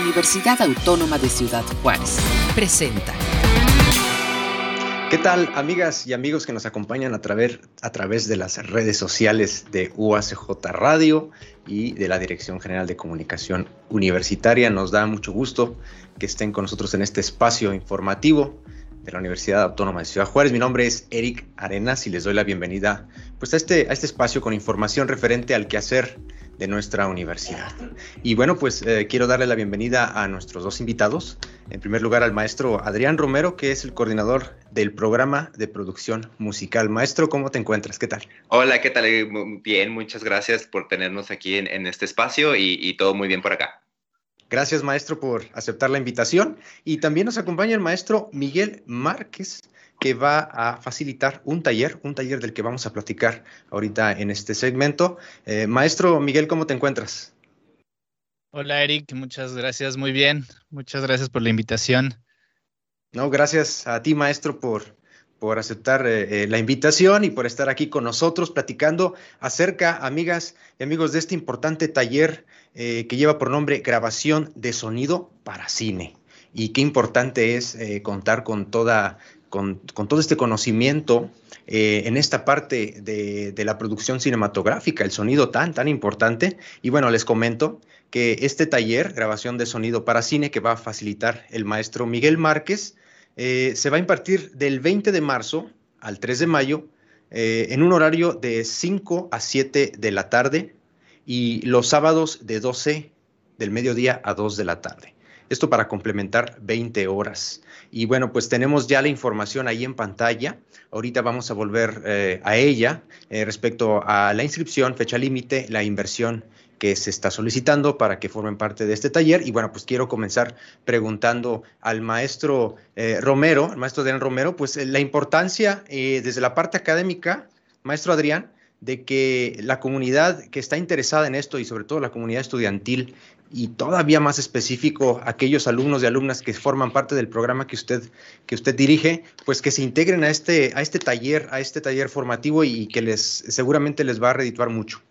Universidad Autónoma de Ciudad Juárez. Presenta. ¿Qué tal, amigas y amigos que nos acompañan a través, a través de las redes sociales de UACJ Radio y de la Dirección General de Comunicación Universitaria? Nos da mucho gusto que estén con nosotros en este espacio informativo de la Universidad Autónoma de Ciudad Juárez. Mi nombre es Eric Arenas y les doy la bienvenida pues, a, este, a este espacio con información referente al quehacer de nuestra universidad. Y bueno, pues eh, quiero darle la bienvenida a nuestros dos invitados. En primer lugar, al maestro Adrián Romero, que es el coordinador del programa de producción musical. Maestro, ¿cómo te encuentras? ¿Qué tal? Hola, ¿qué tal? Bien, muchas gracias por tenernos aquí en, este espacio y todo muy bien por acá. Gracias, maestro, por aceptar la invitación. Y también nos acompaña el maestro Miguel Márquez, que va a facilitar un taller, un taller del que vamos a platicar ahorita en este segmento. Eh, maestro Miguel, ¿cómo te encuentras? Hola, Eric, muchas gracias, muy bien. Muchas gracias por la invitación. No, gracias a ti, maestro, por, por aceptar eh, eh, la invitación y por estar aquí con nosotros platicando acerca, amigas y amigos, de este importante taller eh, que lleva por nombre Grabación de Sonido para Cine. Y qué importante es contar con, toda, con, todo este conocimiento en esta parte de, de la producción cinematográfica, el sonido tan, tan importante. Y bueno, les comento que este taller, Grabación de Sonido para Cine, que va a facilitar el maestro Miguel Márquez, eh, se va a impartir del 20 de marzo al 3 de mayo eh, en un horario de 5 a 7 de la tarde y los sábados de 12 del mediodía a 2 de la tarde. Esto para complementar 20 horas. Y bueno, pues tenemos ya la información ahí en pantalla. Ahorita vamos a volver eh, a ella respecto a la inscripción, fecha límite, la inversión que se está solicitando para que formen parte de este taller. Y bueno, pues quiero comenzar preguntando al maestro eh, Romero, al maestro Adrián Romero, pues eh, la importancia eh, desde la parte académica, maestro Adrián, de que la comunidad que está interesada en esto y sobre todo la comunidad estudiantil y todavía más específico aquellos alumnos y alumnas que forman parte del programa que usted que usted dirige, pues que se integren a este a este taller, a este taller formativo y que les seguramente les va a redituar mucho.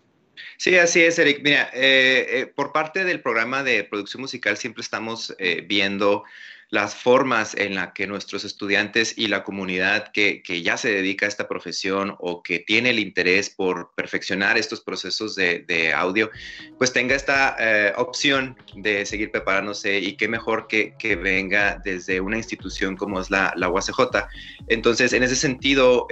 Sí, así es, Eric. Mira, eh, eh, por parte del programa de producción musical siempre estamos eh, viendo las formas en las que nuestros estudiantes y la comunidad que, ya se dedica a esta profesión o que tiene el interés por perfeccionar estos procesos de, audio, pues tenga esta opción de seguir preparándose y qué mejor que, venga desde una institución como es la, la UACJ. Entonces, en ese sentido,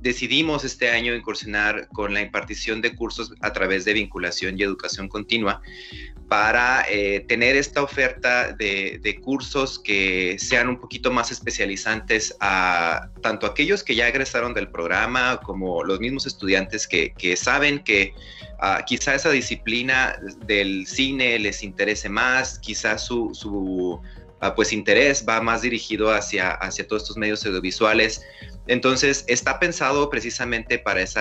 decidimos este año incursionar con la impartición de cursos a través de vinculación y educación continua para eh, tener esta oferta de, cursos que sean un poquito más especializantes a tanto aquellos que ya egresaron del programa como los mismos estudiantes que, saben que ah, quizá esa disciplina del cine les interese más, quizá su, su ah, pues interés va más dirigido hacia, hacia todos estos medios audiovisuales entonces, está pensado precisamente para ese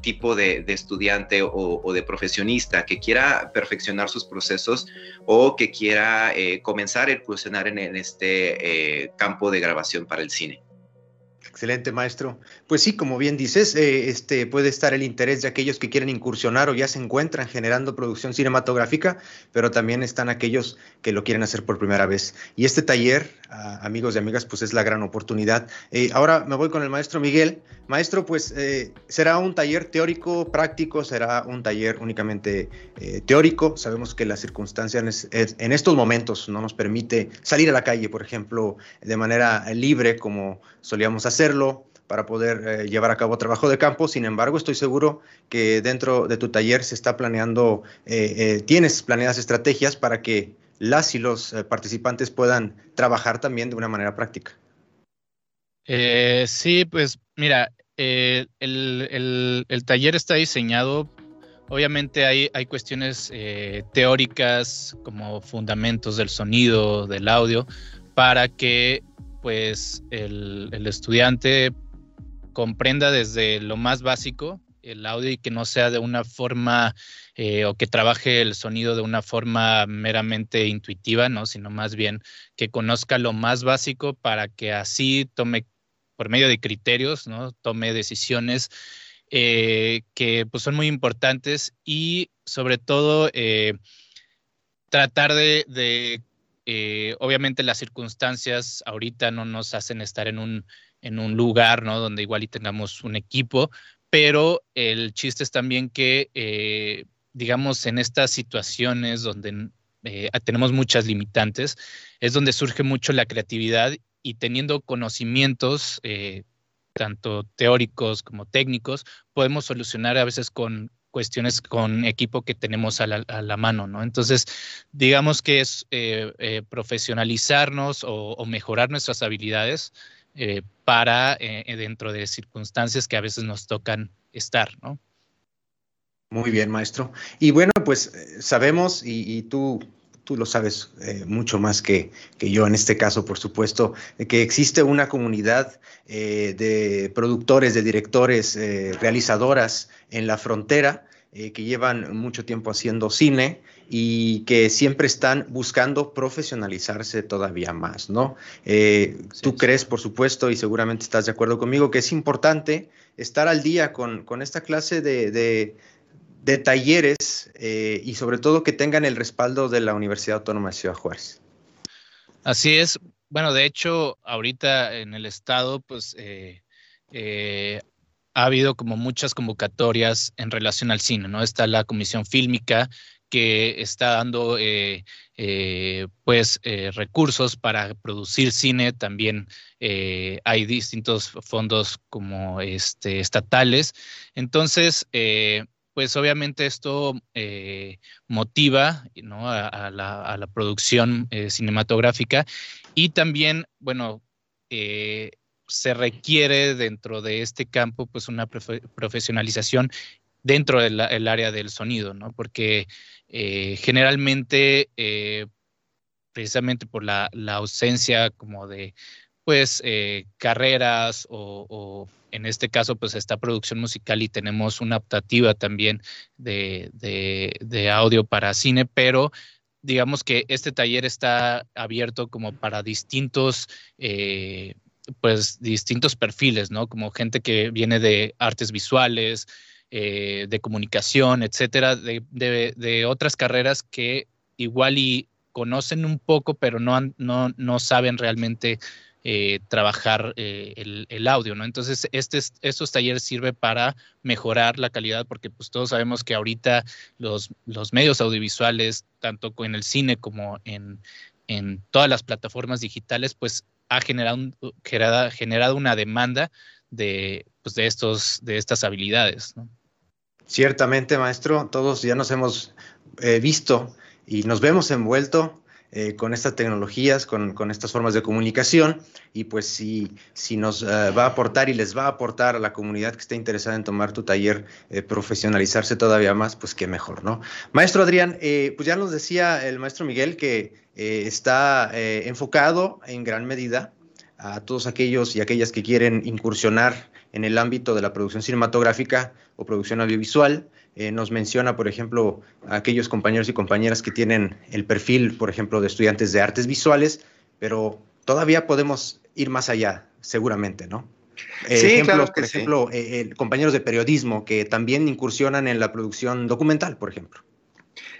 tipo de, estudiante o, de profesionista que quiera perfeccionar sus procesos o que quiera eh, comenzar a incursionar en, este eh, campo de grabación para el cine. Excelente, maestro. Pues sí, como bien dices, eh, este puede estar el interés de aquellos que quieren incursionar o ya se encuentran generando producción cinematográfica, pero también están aquellos que lo quieren hacer por primera vez. Y este taller, amigos y amigas, pues es la gran oportunidad. Eh, ahora me voy con el maestro Miguel. Maestro, pues eh, será un taller teórico, práctico, será un taller únicamente teórico. Sabemos que las circunstancias en estos momentos no nos permite salir a la calle, por ejemplo, de manera libre como solíamos hacer para poder eh, llevar a cabo trabajo de campo. Sin embargo, estoy seguro que dentro de tu taller se está planeando, eh, eh, tienes planeadas estrategias para que las y los participantes puedan trabajar también de una manera práctica. sí, pues mira, el, taller está diseñado, obviamente hay, hay cuestiones teóricas como fundamentos del sonido, del audio, para que pues el, estudiante comprenda desde lo más básico el audio y que no sea de una forma eh, o que trabaje el sonido de una forma meramente intuitiva, ¿no? Sino más bien que conozca lo más básico para que así tome, por medio de criterios, ¿no? Tome decisiones eh, que pues, son muy importantes y sobre todo eh, tratar de, eh, obviamente las circunstancias ahorita no nos hacen estar en un, en un lugar, ¿no? Donde igual y tengamos un equipo, pero el chiste es también que, eh, digamos, en estas situaciones donde eh, tenemos muchas limitantes, es donde surge mucho la creatividad y teniendo conocimientos, tanto teóricos como técnicos, podemos solucionar a veces con cuestiones con equipo que tenemos a la, mano, ¿no? Entonces, digamos que es eh, eh, profesionalizarnos o, mejorar nuestras habilidades eh, para dentro de circunstancias que a veces nos tocan estar, ¿no? Muy bien, maestro. Y bueno, pues sabemos, y, tú tú lo sabes mucho más que, que, yo en este caso, por supuesto, que existe una comunidad de productores, de directores, realizadoras en la frontera eh, que llevan mucho tiempo haciendo cine y que siempre están buscando profesionalizarse todavía más, ¿no? Eh, tú crees, por supuesto, y seguramente estás de acuerdo conmigo, que es importante estar al día con, esta clase de, talleres eh, y sobre todo que tengan el respaldo de la Universidad Autónoma de Ciudad Juárez. Así es. Bueno, de hecho, ahorita en el estado, pues ha habido como muchas convocatorias en relación al cine, ¿no? Está la Comisión Fílmica que está dando eh, eh, pues eh, recursos para producir cine. También hay distintos fondos como este, estatales. Entonces, pues obviamente esto motiva ¿no? a, la, producción cinematográfica y también, bueno, se requiere dentro de este campo pues una profesionalización dentro del área del sonido, ¿no? Porque eh, generalmente, eh, precisamente por la, ausencia como de pues eh, carreras o, en este caso pues esta producción musical y tenemos una optativa también de, audio para cine, pero digamos que este taller está abierto como para distintos pues distintos perfiles, ¿no? Como gente que viene de artes visuales, eh, de comunicación, etcétera, de, otras carreras que igual y conocen un poco, pero no, no, no saben realmente eh, trabajar eh, el, audio, ¿no? Entonces, este, estos talleres sirven para mejorar la calidad, porque pues todos sabemos que ahorita los, medios audiovisuales, tanto en el cine como en, todas las plataformas digitales, pues ha generado, generado, una demanda de, pues, de, estos, de estas habilidades. Ciertamente, maestro, todos ya nos hemos eh, visto y nos vemos envuelto eh, con estas tecnologías, con, estas formas de comunicación, y pues si, si nos eh, va a aportar y les va a aportar a la comunidad que esté interesada en tomar tu taller, profesionalizarse todavía más, pues qué mejor, ¿no? Maestro Adrián, pues ya nos decía el maestro Miguel que eh, está eh, enfocado en gran medida a todos aquellos y aquellas que quieren incursionar en el ámbito de la producción cinematográfica o producción audiovisual. Eh, nos menciona, por ejemplo, a aquellos compañeros y compañeras que tienen el perfil, por ejemplo, de estudiantes de artes visuales, pero todavía podemos ir más allá, seguramente, ¿no? sí, claro por ejemplo, compañeros de periodismo que también incursionan en la producción documental, por ejemplo.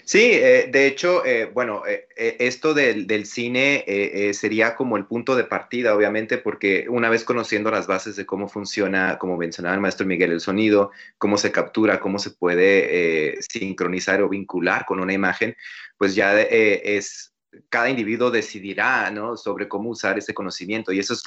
Sí, eh, de hecho, eh, bueno, eh, esto del, cine sería como el punto de partida, obviamente, porque una vez conociendo las bases de cómo funciona, como mencionaba el maestro Miguel, el sonido, cómo se captura, cómo se puede sincronizar o vincular con una imagen, pues ya es cada individuo decidirá ¿no? sobre cómo usar ese conocimiento. Y eso es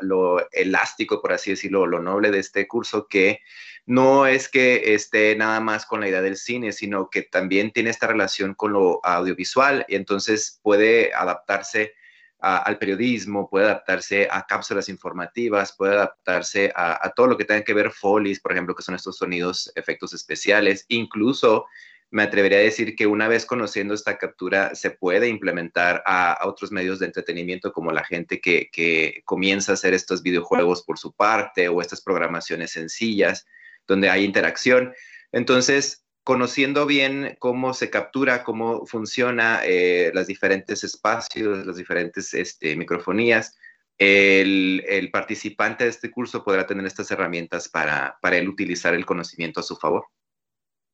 lo elástico, por así decirlo, lo noble de este curso, que no es que esté nada más con la idea del cine, sino que también tiene esta relación con lo audiovisual y entonces puede adaptarse al periodismo, puede adaptarse a cápsulas informativas, puede adaptarse a, todo lo que tenga que ver folies, por ejemplo, que son estos sonidos, efectos especiales, incluso me atrevería a decir que una vez conociendo esta captura se puede implementar a, otros medios de entretenimiento como la gente que, que, comienza a hacer estos videojuegos por su parte o estas programaciones sencillas donde hay interacción. Entonces, conociendo bien cómo se captura, cómo funciona eh, los diferentes espacios, las diferentes este, microfonías, el, participante de este curso podrá tener estas herramientas para, para él utilizar el conocimiento a su favor.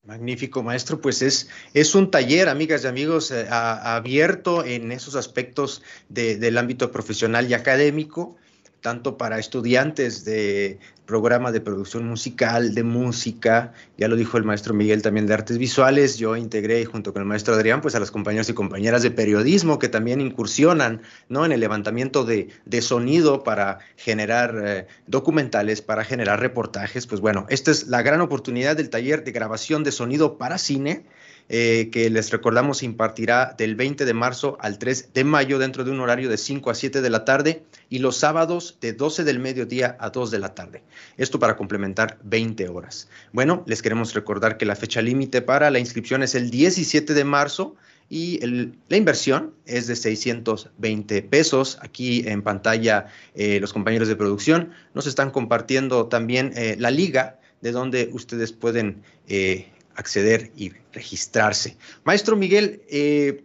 Magnífico, maestro. Pues es, es un taller, amigas y amigos, eh, abierto en esos aspectos del ámbito profesional y académico tanto para estudiantes de programa de producción musical, de música, ya lo dijo el maestro Miguel también de artes visuales, yo integré junto con el maestro Adrián pues a las compañeros y compañeras de periodismo que también incursionan ¿no? en el levantamiento de, sonido para generar eh, documentales, para generar reportajes, pues bueno, esta es la gran oportunidad del taller de grabación de sonido para cine eh, que les recordamos impartirá del 20 de marzo al 3 de mayo dentro de un horario de 5 a 7 de la tarde y los sábados de 12 del mediodía a 2 de la tarde. Esto para complementar 20 horas. Bueno, les queremos recordar que la fecha límite para la inscripción es el 17 de marzo y la inversión es de 620 pesos. Aquí en pantalla eh, los compañeros de producción nos están compartiendo también eh, la liga de donde ustedes pueden acceder y registrarse. Maestro Miguel, eh,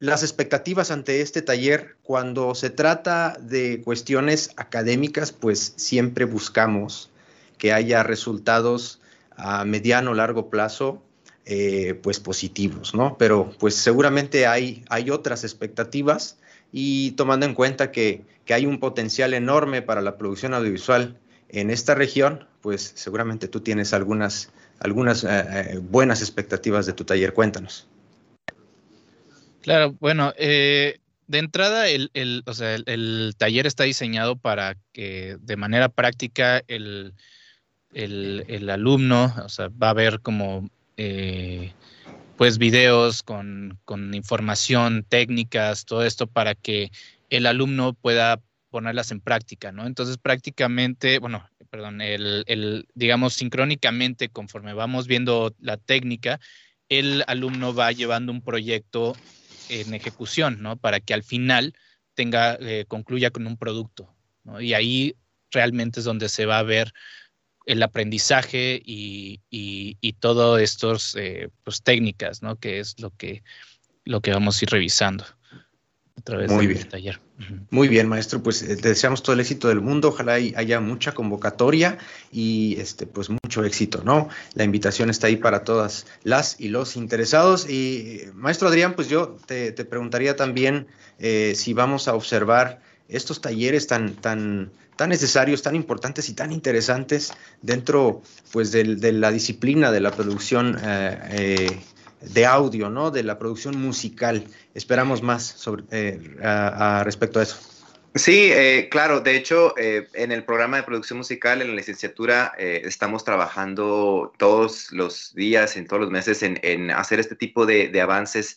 las expectativas ante este taller, cuando se trata de cuestiones académicas, pues siempre buscamos que haya resultados a mediano o largo plazo, eh, pues positivos, ¿no? Pero pues seguramente hay, hay otras expectativas y tomando en cuenta que, que hay un potencial enorme para la producción audiovisual en esta región, pues seguramente tú tienes algunas algunas eh, eh, buenas expectativas de tu taller. Cuéntanos. Claro, bueno, eh, de entrada el, taller está diseñado para que de manera práctica el, alumno, o sea, va a ver como pues videos con, con información, técnicas, todo esto para que el alumno pueda ponerlas en práctica, ¿no? Entonces prácticamente, bueno, perdón, el, digamos, sincrónicamente, conforme vamos viendo la técnica, el alumno va llevando un proyecto en ejecución, ¿no? Para que al final tenga, eh, concluya con un producto, ¿no? Y ahí realmente es donde se va a ver el aprendizaje y, y, y todo estos, eh, pues, técnicas, ¿no? Que es lo que, lo que vamos a ir revisando a través Muy del bien. taller. Muy bien, maestro. Pues eh, te deseamos todo el éxito del mundo. Ojalá haya mucha convocatoria y este, pues mucho éxito, ¿no? La invitación está ahí para todas las y los interesados. Y maestro Adrián, pues yo te, preguntaría también eh, si vamos a observar estos talleres tan, tan, tan necesarios, tan importantes y tan interesantes dentro pues de, la disciplina de la producción eh, de audio, ¿no? De la producción musical. Esperamos más sobre, eh, respecto a eso. Sí, eh, claro. De hecho, eh, en el programa de producción musical, en la licenciatura, estamos trabajando todos los días, en todos los meses, en, hacer este tipo de, avances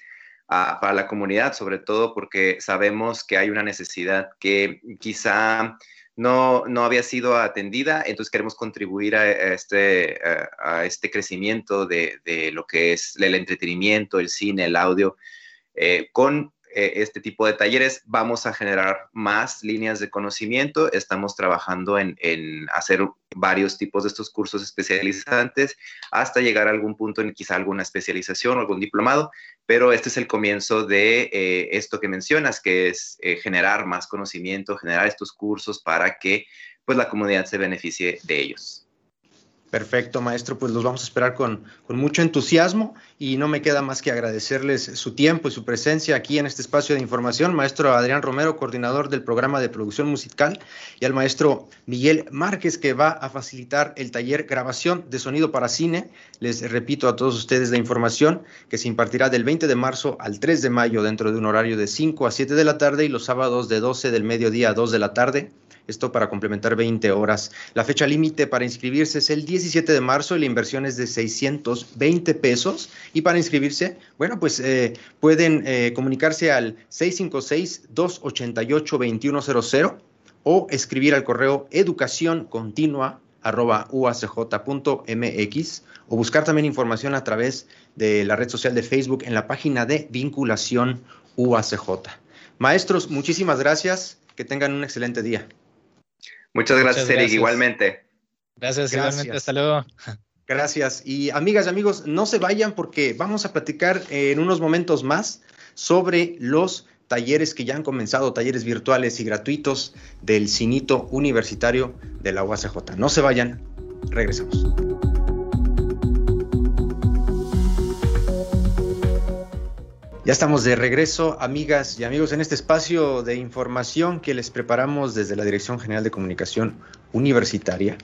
ah, para la comunidad, sobre todo porque sabemos que hay una necesidad que quizá no, no había sido atendida, entonces queremos contribuir a, este, a, este crecimiento de, de, lo que es el entretenimiento, el cine, el audio, eh, con eh, este tipo de talleres vamos a generar más líneas de conocimiento. Estamos trabajando en, hacer varios tipos de estos cursos especializantes hasta llegar a algún punto en quizá alguna especialización o algún diplomado, pero este es el comienzo de eh, esto que mencionas, que es eh, generar más conocimiento, generar estos cursos para que pues la comunidad se beneficie de ellos. Perfecto, maestro, pues los vamos a esperar con, mucho entusiasmo y no me queda más que agradecerles su tiempo y su presencia aquí en este espacio de información. Maestro Adrián Romero, coordinador del programa de producción musical, y al maestro Miguel Márquez, que va a facilitar el taller grabación de sonido para cine. Les repito a todos ustedes la información que se impartirá del 20 de marzo al 3 de mayo dentro de un horario de 5 a 7 de la tarde y los sábados de 12 del mediodía a 2 de la tarde esto para complementar 20 horas. La fecha límite para inscribirse es el 17 de marzo y la inversión es de 620 pesos. Y para inscribirse, bueno, pues eh, pueden eh, comunicarse al 656-288-2100 o escribir al correo educación continua uacj.mx o buscar también información a través de la red social de Facebook en la página de vinculación UACJ. Maestros, muchísimas gracias. Que tengan un excelente día. Muchas gracias, Eric, igualmente. Gracias, igualmente, hasta luego. Gracias. Y amigas y amigos, no se vayan porque vamos a platicar en unos momentos más sobre los talleres que ya han comenzado, talleres virtuales y gratuitos del Cinito Universitario de la UACJ. No se vayan, regresamos. Ya estamos de regreso, amigas y amigos, en este espacio de información que les preparamos desde la Dirección General de Comunicación Universitaria.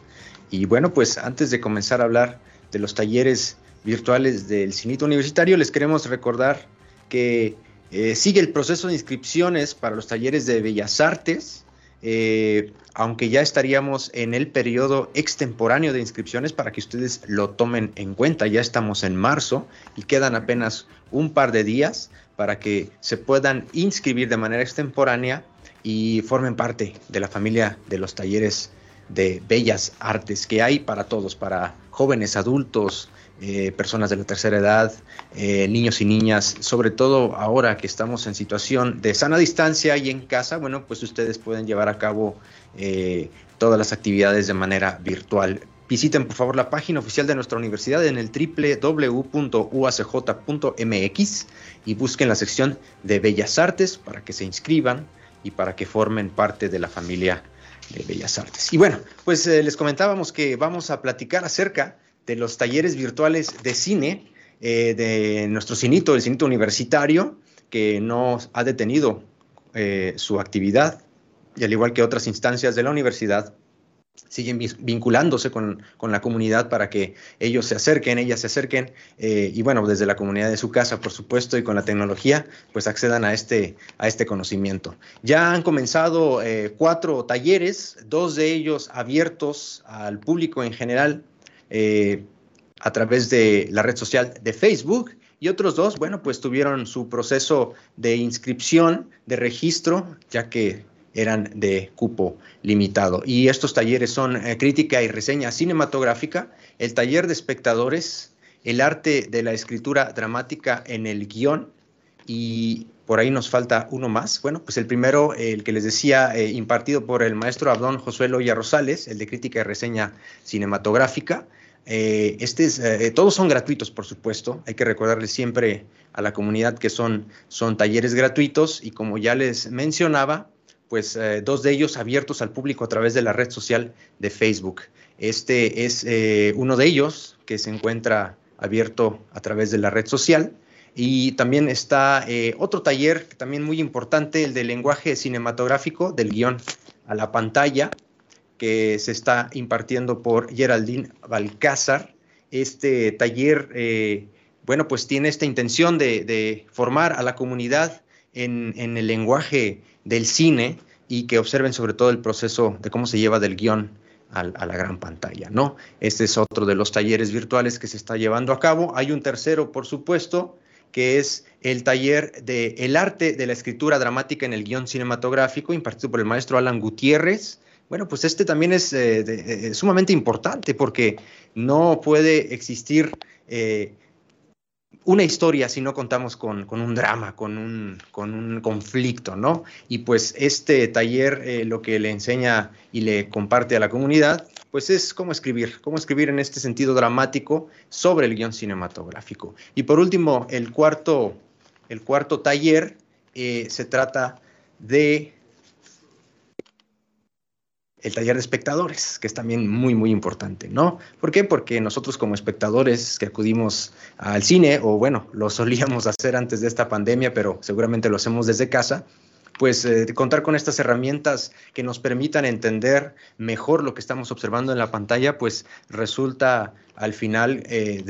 Y bueno, pues antes de comenzar a hablar de los talleres virtuales del Cinito Universitario, les queremos recordar que eh, sigue el proceso de inscripciones para los talleres de Bellas Artes. Eh, aunque ya estaríamos en el periodo extemporáneo de inscripciones para que ustedes lo tomen en cuenta. Ya estamos en marzo y quedan apenas un par de días para que se puedan inscribir de manera extemporánea y formen parte de la familia de los talleres de bellas artes que hay para todos, para jóvenes, adultos, eh, personas de la tercera edad, eh, niños y niñas, sobre todo ahora que estamos en situación de sana distancia y en casa, bueno, pues ustedes pueden llevar a cabo eh, todas las actividades de manera virtual. Visiten por favor la página oficial de nuestra universidad en el www.uacj.mx y busquen la sección de Bellas Artes para que se inscriban y para que formen parte de la familia de Bellas Artes. Y bueno, pues les comentábamos que vamos a platicar acerca de los talleres virtuales de cine eh, de nuestro cinito, el cinito universitario, que no ha detenido eh, su actividad y al igual que otras instancias de la universidad, siguen vinculándose con, la comunidad para que ellos se acerquen, ellas se acerquen eh, y bueno, desde la comunidad de su casa, por supuesto, y con la tecnología, pues accedan a este, a este conocimiento. Ya han comenzado cuatro talleres, dos de ellos abiertos al público en general, eh, a través de la red social de Facebook y otros dos, bueno, pues tuvieron su proceso de inscripción, de registro, ya que eran de cupo limitado. Y estos talleres son eh, crítica y reseña cinematográfica, el taller de espectadores, el arte de la escritura dramática en el guion y por ahí nos falta uno más. Bueno, pues el primero, el que les decía, eh, impartido por el maestro Abdón Josué Loya Rosales, el de crítica y reseña cinematográfica. Eh, este eh, todos son gratuitos, por supuesto. Hay que recordarles siempre a la comunidad que son, son talleres gratuitos y como ya les mencionaba, pues eh, dos de ellos abiertos al público a través de la red social de Facebook. Este es uno de ellos que se encuentra abierto a través de la red social. Y también está otro taller, también muy importante, el de lenguaje cinematográfico, del guion a la pantalla, que se está impartiendo por Geraldine Balcázar. Este taller, eh, bueno, pues tiene esta intención de, formar a la comunidad en, el lenguaje del cine y que observen sobre todo el proceso de cómo se lleva del guion a, la gran pantalla, ¿no? Este es otro de los talleres virtuales que se está llevando a cabo. Hay un tercero, por supuesto, que es el taller de El arte de la escritura dramática en el guion cinematográfico, impartido por el maestro Alan Gutiérrez. Bueno, pues este también es eh, eh, sumamente importante porque no puede existir eh, una historia si no contamos con, un drama, con un, con un, conflicto, ¿no? Y pues este taller lo que le enseña y le comparte a la comunidad, pues es cómo escribir, cómo escribir en este sentido dramático sobre el guion cinematográfico. Y por último, el cuarto taller se trata de el taller de espectadores, que es también muy, muy importante, ¿no? ¿Por qué? Porque nosotros como espectadores que acudimos al cine, o bueno, lo solíamos hacer antes de esta pandemia, pero seguramente lo hacemos desde casa, pues eh, contar con estas herramientas que nos permitan entender mejor lo que estamos observando en la pantalla, pues resulta al final eh,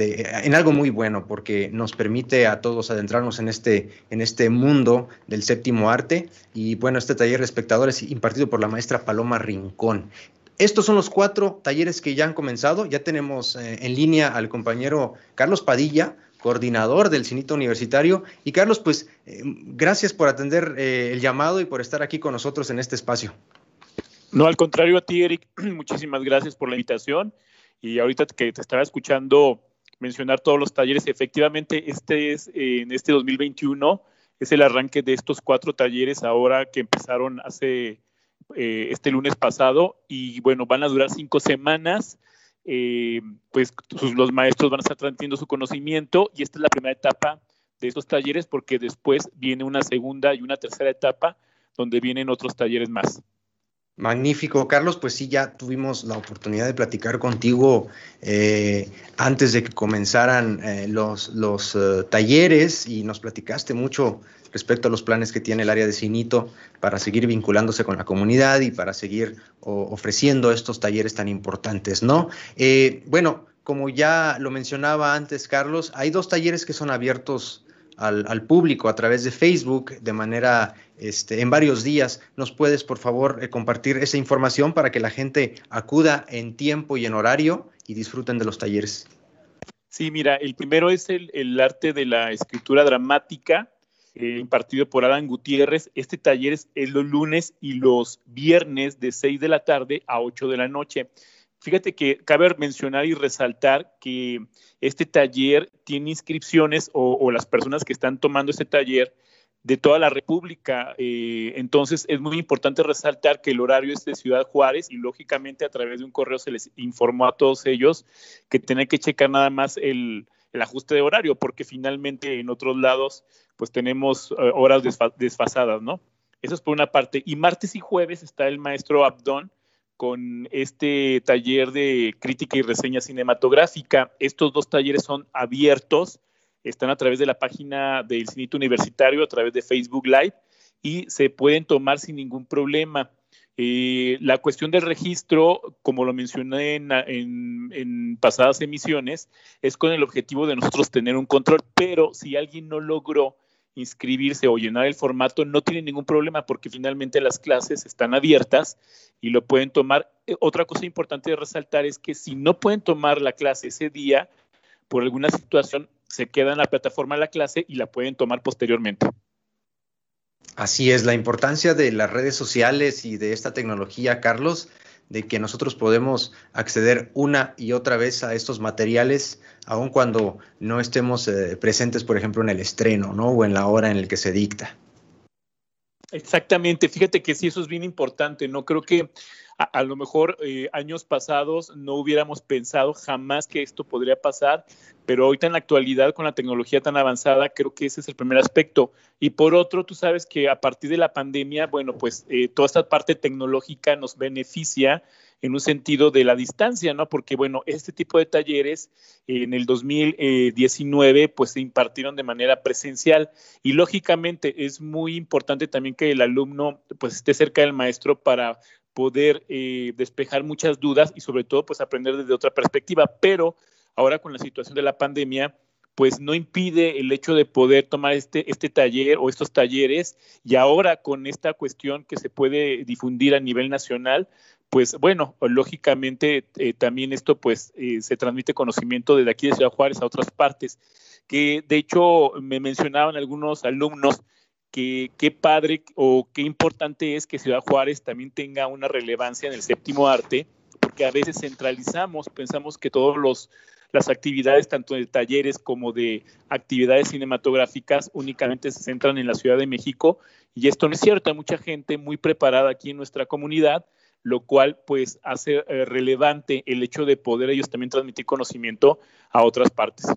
en algo muy bueno, porque nos permite a todos adentrarnos en este, en este mundo del séptimo arte. Y bueno, este taller de espectadores impartido por la maestra Paloma Rincón. Estos son los cuatro talleres que ya han comenzado. Ya tenemos eh, en línea al compañero Carlos Padilla, coordinador del Cinito Universitario. Y Carlos, pues eh, gracias por atender eh, el llamado y por estar aquí con nosotros en este espacio. No, al contrario a ti, Eric, muchísimas gracias por la invitación. Y ahorita que te estaba escuchando mencionar todos los talleres, efectivamente, este es en este 2021, es el arranque de estos cuatro talleres ahora que empezaron hace eh, este lunes pasado y bueno, van a durar cinco semanas eh, pues los maestros van a estar transmitiendo su conocimiento y esta es la primera etapa de estos talleres porque después viene una segunda y una tercera etapa donde vienen otros talleres más. Magnífico, Carlos. Pues sí, ya tuvimos la oportunidad de platicar contigo eh, antes de que comenzaran eh, los, los talleres y nos platicaste mucho respecto a los planes que tiene el área de Cinito para seguir vinculándose con la comunidad y para seguir ofreciendo estos talleres tan importantes, ¿no? bueno, como ya lo mencionaba antes, Carlos, hay dos talleres que son abiertos al, público a través de Facebook de manera este, en varios días. ¿Nos puedes, por favor, eh, compartir esa información para que la gente acuda en tiempo y en horario y disfruten de los talleres? Sí, mira, el primero es el, arte de la escritura dramática, eh, impartido por Adán Gutiérrez. Este taller es, los lunes y los viernes de 6 de la tarde a 8 de la noche. Fíjate que cabe mencionar y resaltar que este taller tiene inscripciones o, las personas que están tomando este taller de toda la República. Eh, entonces es muy importante resaltar que el horario es de Ciudad Juárez y lógicamente a través de un correo se les informó a todos ellos que tienen que checar nada más el, ajuste de horario porque finalmente en otros lados pues tenemos eh, horas desfasadas, ¿no? Eso es por una parte. Y martes y jueves está el maestro Abdón con este taller de crítica y reseña cinematográfica. Estos dos talleres son abiertos, están a través de la página del Cinito Universitario, a través de Facebook Live, y se pueden tomar sin ningún problema. Eh, la cuestión del registro, como lo mencioné en, pasadas emisiones, es con el objetivo de nosotros tener un control, pero si alguien no logró inscribirse o llenar el formato, no tiene ningún problema porque finalmente las clases están abiertas y lo pueden tomar. Eh, otra cosa importante de resaltar es que si no pueden tomar la clase ese día, por alguna situación, se queda en la plataforma la clase y la pueden tomar posteriormente. Así es, la importancia de las redes sociales y de esta tecnología, Carlos, de que nosotros podemos acceder una y otra vez a estos materiales, aun cuando no estemos eh, presentes, por ejemplo, en el estreno, ¿no? O en la hora en la que se dicta. Exactamente, fíjate que sí, eso es bien importante, ¿no? Creo que a, lo mejor eh, años pasados no hubiéramos pensado jamás que esto podría pasar, pero ahorita en la actualidad con la tecnología tan avanzada, creo que ese es el primer aspecto. Y por otro, tú sabes que a partir de la pandemia, bueno, pues eh, toda esta parte tecnológica nos beneficia en un sentido de la distancia, ¿no? Porque, bueno, este tipo de talleres en el 2019 pues se impartieron de manera presencial y lógicamente es muy importante también que el alumno pues esté cerca del maestro para poder eh, despejar muchas dudas y sobre todo pues aprender desde otra perspectiva, pero ahora con la situación de la pandemia, pues no impide el hecho de poder tomar este, este taller o estos talleres. Y ahora con esta cuestión que se puede difundir a nivel nacional, pues bueno, lógicamente eh, también esto pues eh, se transmite conocimiento desde aquí de Ciudad Juárez a otras partes, que de hecho me mencionaban algunos alumnos que qué padre o qué importante es que Ciudad Juárez también tenga una relevancia en el séptimo arte, porque a veces centralizamos, pensamos que todos los las actividades tanto de talleres como de actividades cinematográficas únicamente se centran en la Ciudad de México y esto no es cierto, hay mucha gente muy preparada aquí en nuestra comunidad lo cual pues hace eh, relevante el hecho de poder ellos también transmitir conocimiento a otras partes.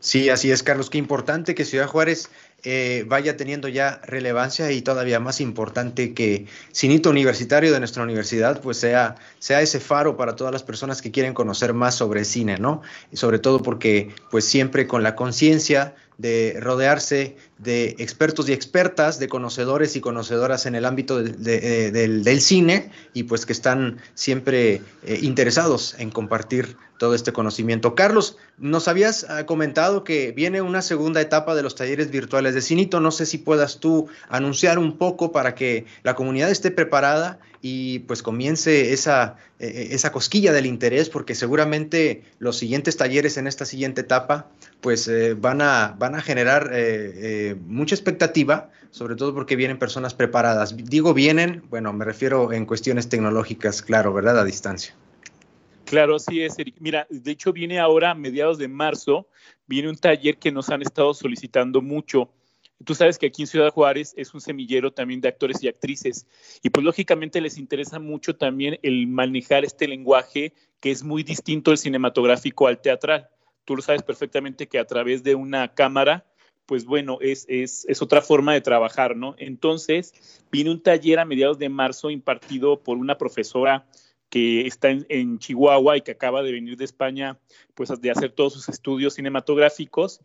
Sí, así es, Carlos. Qué importante que Ciudad Juárez eh, vaya teniendo ya relevancia y todavía más importante que Cinito Universitario de nuestra universidad, pues sea, sea ese faro para todas las personas que quieren conocer más sobre cine, ¿no? Y sobre todo porque, pues siempre con la conciencia de rodearse de expertos y expertas, de conocedores y conocedoras en el ámbito eh, del, cine y pues que están siempre eh, interesados en compartir todo este conocimiento. Carlos, nos habías ah, comentado que viene una segunda etapa de los talleres virtuales de Cinito. No sé si puedas tú anunciar un poco para que la comunidad esté preparada y pues comience esa, e, e, esa cosquilla del interés, porque seguramente los siguientes talleres en esta siguiente etapa pues eh, van, a, van a generar eh, eh, mucha expectativa, sobre todo porque vienen personas preparadas. Digo vienen, bueno, me refiero en cuestiones tecnológicas, claro, ¿verdad? A distancia. Claro, así es, Eric. Mira, de hecho viene ahora a mediados de marzo, viene un taller que nos han estado solicitando mucho. Tú sabes que aquí en Ciudad Juárez es un semillero también de actores y actrices y pues lógicamente les interesa mucho también el manejar este lenguaje que es muy distinto el cinematográfico al teatral. Tú lo sabes perfectamente que a través de una cámara pues bueno, es, es, es, otra forma de trabajar, ¿no? Entonces, viene un taller a mediados de marzo impartido por una profesora que está en, Chihuahua y que acaba de venir de España, pues de hacer todos sus estudios cinematográficos.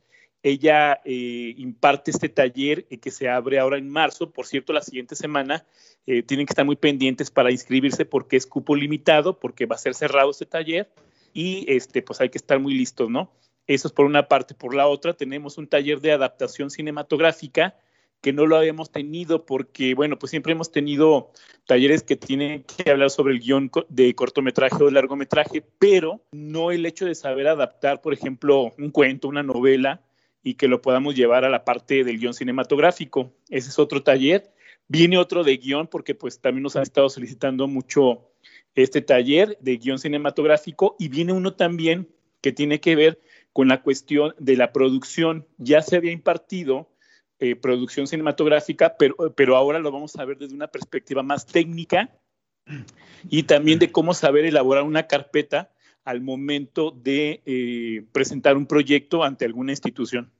Ella eh, imparte este taller eh, que se abre ahora en marzo. Por cierto, la siguiente semana eh, tienen que estar muy pendientes para inscribirse porque es cupo limitado, porque va a ser cerrado este taller y este, pues hay que estar muy listos, ¿no? Eso es por una parte. Por la otra, tenemos un taller de adaptación cinematográfica que no lo habíamos tenido porque, bueno, pues siempre hemos tenido talleres que tienen que hablar sobre el guion de cortometraje o largometraje, pero no el hecho de saber adaptar, por ejemplo, un cuento, una novela y que lo podamos llevar a la parte del guion cinematográfico. Ese es otro taller. Viene otro de guion porque pues también nos han estado solicitando mucho este taller de guion cinematográfico y viene uno también que tiene que ver con la cuestión de la producción. Ya se había impartido eh, producción cinematográfica, pero, pero ahora lo vamos a ver desde una perspectiva más técnica y también de cómo saber elaborar una carpeta al momento de eh, presentar un proyecto ante alguna institución.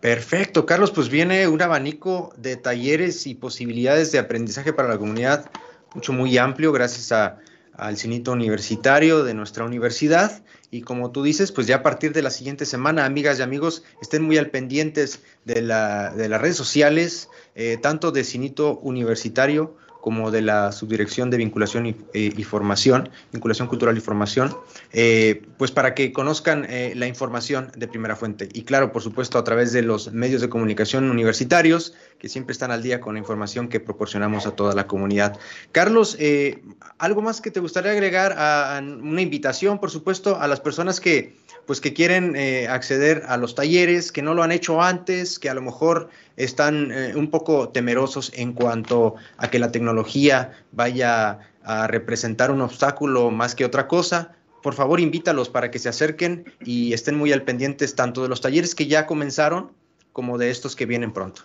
Perfecto, Carlos, pues viene un abanico de talleres y posibilidades de aprendizaje para la comunidad mucho muy amplio gracias a, al cinito universitario de nuestra universidad. Y como tú dices, pues ya a partir de la siguiente semana, amigas y amigos, estén muy al pendientes de, la, de las redes sociales, eh, tanto de cinito universitario como de la Subdirección de Vinculación y, eh, Formación, Vinculación Cultural y Formación, eh, pues para que conozcan eh, la información de primera fuente. Y claro, por supuesto, a través de los medios de comunicación universitarios, que siempre están al día con la información que proporcionamos a toda la comunidad. Carlos, ¿algo más que te gustaría agregar a, a una invitación, por supuesto, a las personas que pues que quieren acceder a los talleres, que no lo han hecho antes, que a lo mejor están eh, un poco temerosos en cuanto a que la tecnología vaya a representar un obstáculo más que otra cosa. Por favor, invítalos para que se acerquen y estén muy al pendientes tanto de los talleres que ya comenzaron como de estos que vienen pronto.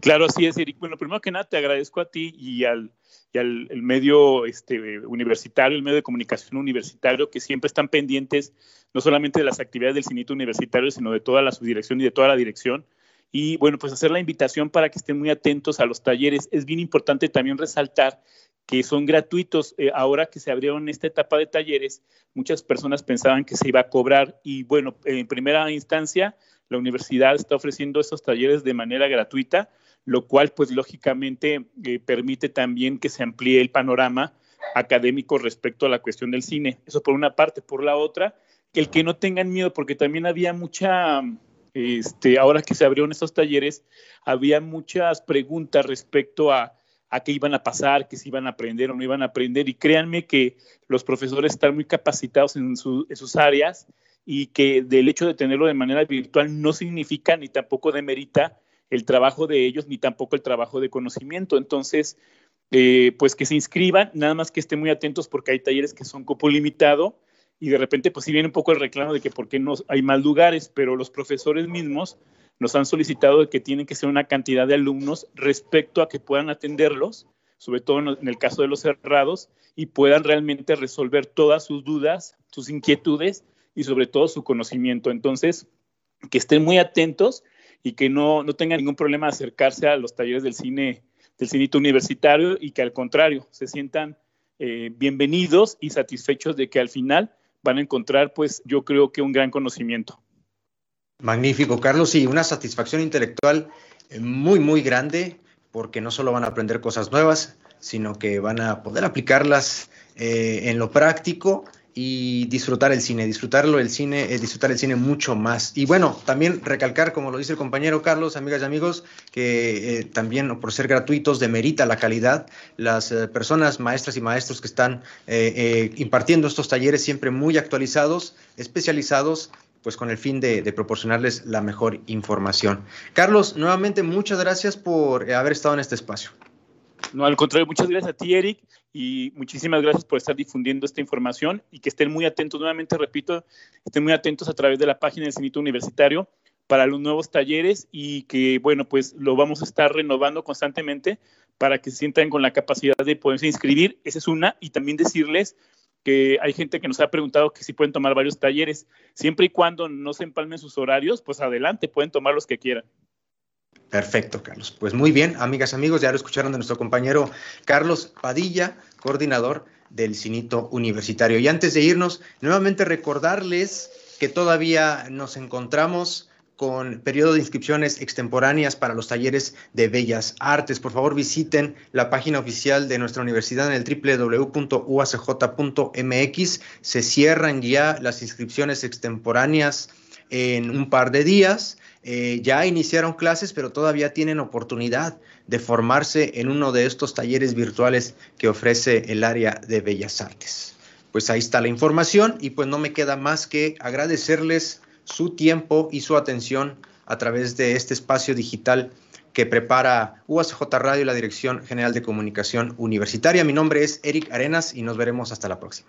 Claro, así es, Eric. Bueno, primero que nada, te agradezco a ti y al, y al el medio este, universitario, el medio de comunicación universitario, que siempre están pendientes no solamente de las actividades del cinito universitario, sino de toda la subdirección y de toda la dirección. Y bueno, pues hacer la invitación para que estén muy atentos a los talleres. Es bien importante también resaltar que son gratuitos. Eh, ahora que se abrieron esta etapa de talleres, muchas personas pensaban que se iba a cobrar y bueno, en primera instancia, la universidad está ofreciendo estos talleres de manera gratuita lo cual pues lógicamente eh, permite también que se amplíe el panorama académico respecto a la cuestión del cine. Eso por una parte. Por la otra, el que no tengan miedo, porque también había mucha, este, ahora que se abrieron estos talleres, había muchas preguntas respecto a, qué iban a pasar, qué se iban a aprender o no iban a aprender. Y créanme que los profesores están muy capacitados en, en sus áreas y que del hecho de tenerlo de manera virtual no significa ni tampoco demerita el trabajo de ellos ni tampoco el trabajo de conocimiento. Entonces, eh, pues que se inscriban, nada más que estén muy atentos porque hay talleres que son cupo limitado y de repente pues sí viene un poco el reclamo de que por qué no hay más lugares, pero los profesores mismos nos han solicitado que tienen que ser una cantidad de alumnos respecto a que puedan atenderlos, sobre todo en el caso de los cerrados, y puedan realmente resolver todas sus dudas, sus inquietudes y sobre todo su conocimiento. Entonces, que estén muy atentos y que no, no tengan ningún problema de acercarse a los talleres del cine, del cinito universitario y que al contrario se sientan eh, bienvenidos y satisfechos de que al final van a encontrar, pues yo creo que un gran conocimiento. Magnífico, Carlos, y una satisfacción intelectual eh, muy, muy grande, porque no solo van a aprender cosas nuevas, sino que van a poder aplicarlas eh, en lo práctico y disfrutar el cine, disfrutarlo el cine, eh, disfrutar el cine mucho más. Y bueno, también recalcar, como lo dice el compañero Carlos, amigas y amigos, que eh, también por ser gratuitos demerita la calidad. Las eh, personas, maestras y maestros que están impartiendo estos talleres siempre muy actualizados, especializados, pues con el fin de, proporcionarles la mejor información. Carlos, nuevamente muchas gracias por haber estado en este espacio. No, al contrario, muchas gracias a ti, Eric, y muchísimas gracias por estar difundiendo esta información y que estén muy atentos, nuevamente repito, estén muy atentos a través de la página del Cinito Universitario para los nuevos talleres y que, bueno, pues lo vamos a estar renovando constantemente para que se sientan con la capacidad de poderse inscribir. Esa es una, y también decirles que hay gente que nos ha preguntado que si pueden tomar varios talleres. Siempre y cuando no se empalmen sus horarios, pues adelante, pueden tomar los que quieran. Perfecto, Carlos. Pues muy bien, amigas, amigos, ya lo escucharon de nuestro compañero Carlos Padilla, coordinador del Cinito Universitario. Y antes de irnos, nuevamente recordarles que todavía nos encontramos con periodo de inscripciones extemporáneas para los talleres de bellas artes. Por favor, visiten la página oficial de nuestra universidad en el www.uacj.mx. Se cierran ya las inscripciones extemporáneas en un par de días. Eh, ya iniciaron clases, pero todavía tienen oportunidad de formarse en uno de estos talleres virtuales que ofrece el área de bellas artes. Pues ahí está la información y pues no me queda más que agradecerles su tiempo y su atención a través de este espacio digital que prepara UACJ Radio y la Dirección General de Comunicación Universitaria. Mi nombre es Eric Arenas y nos veremos hasta la próxima.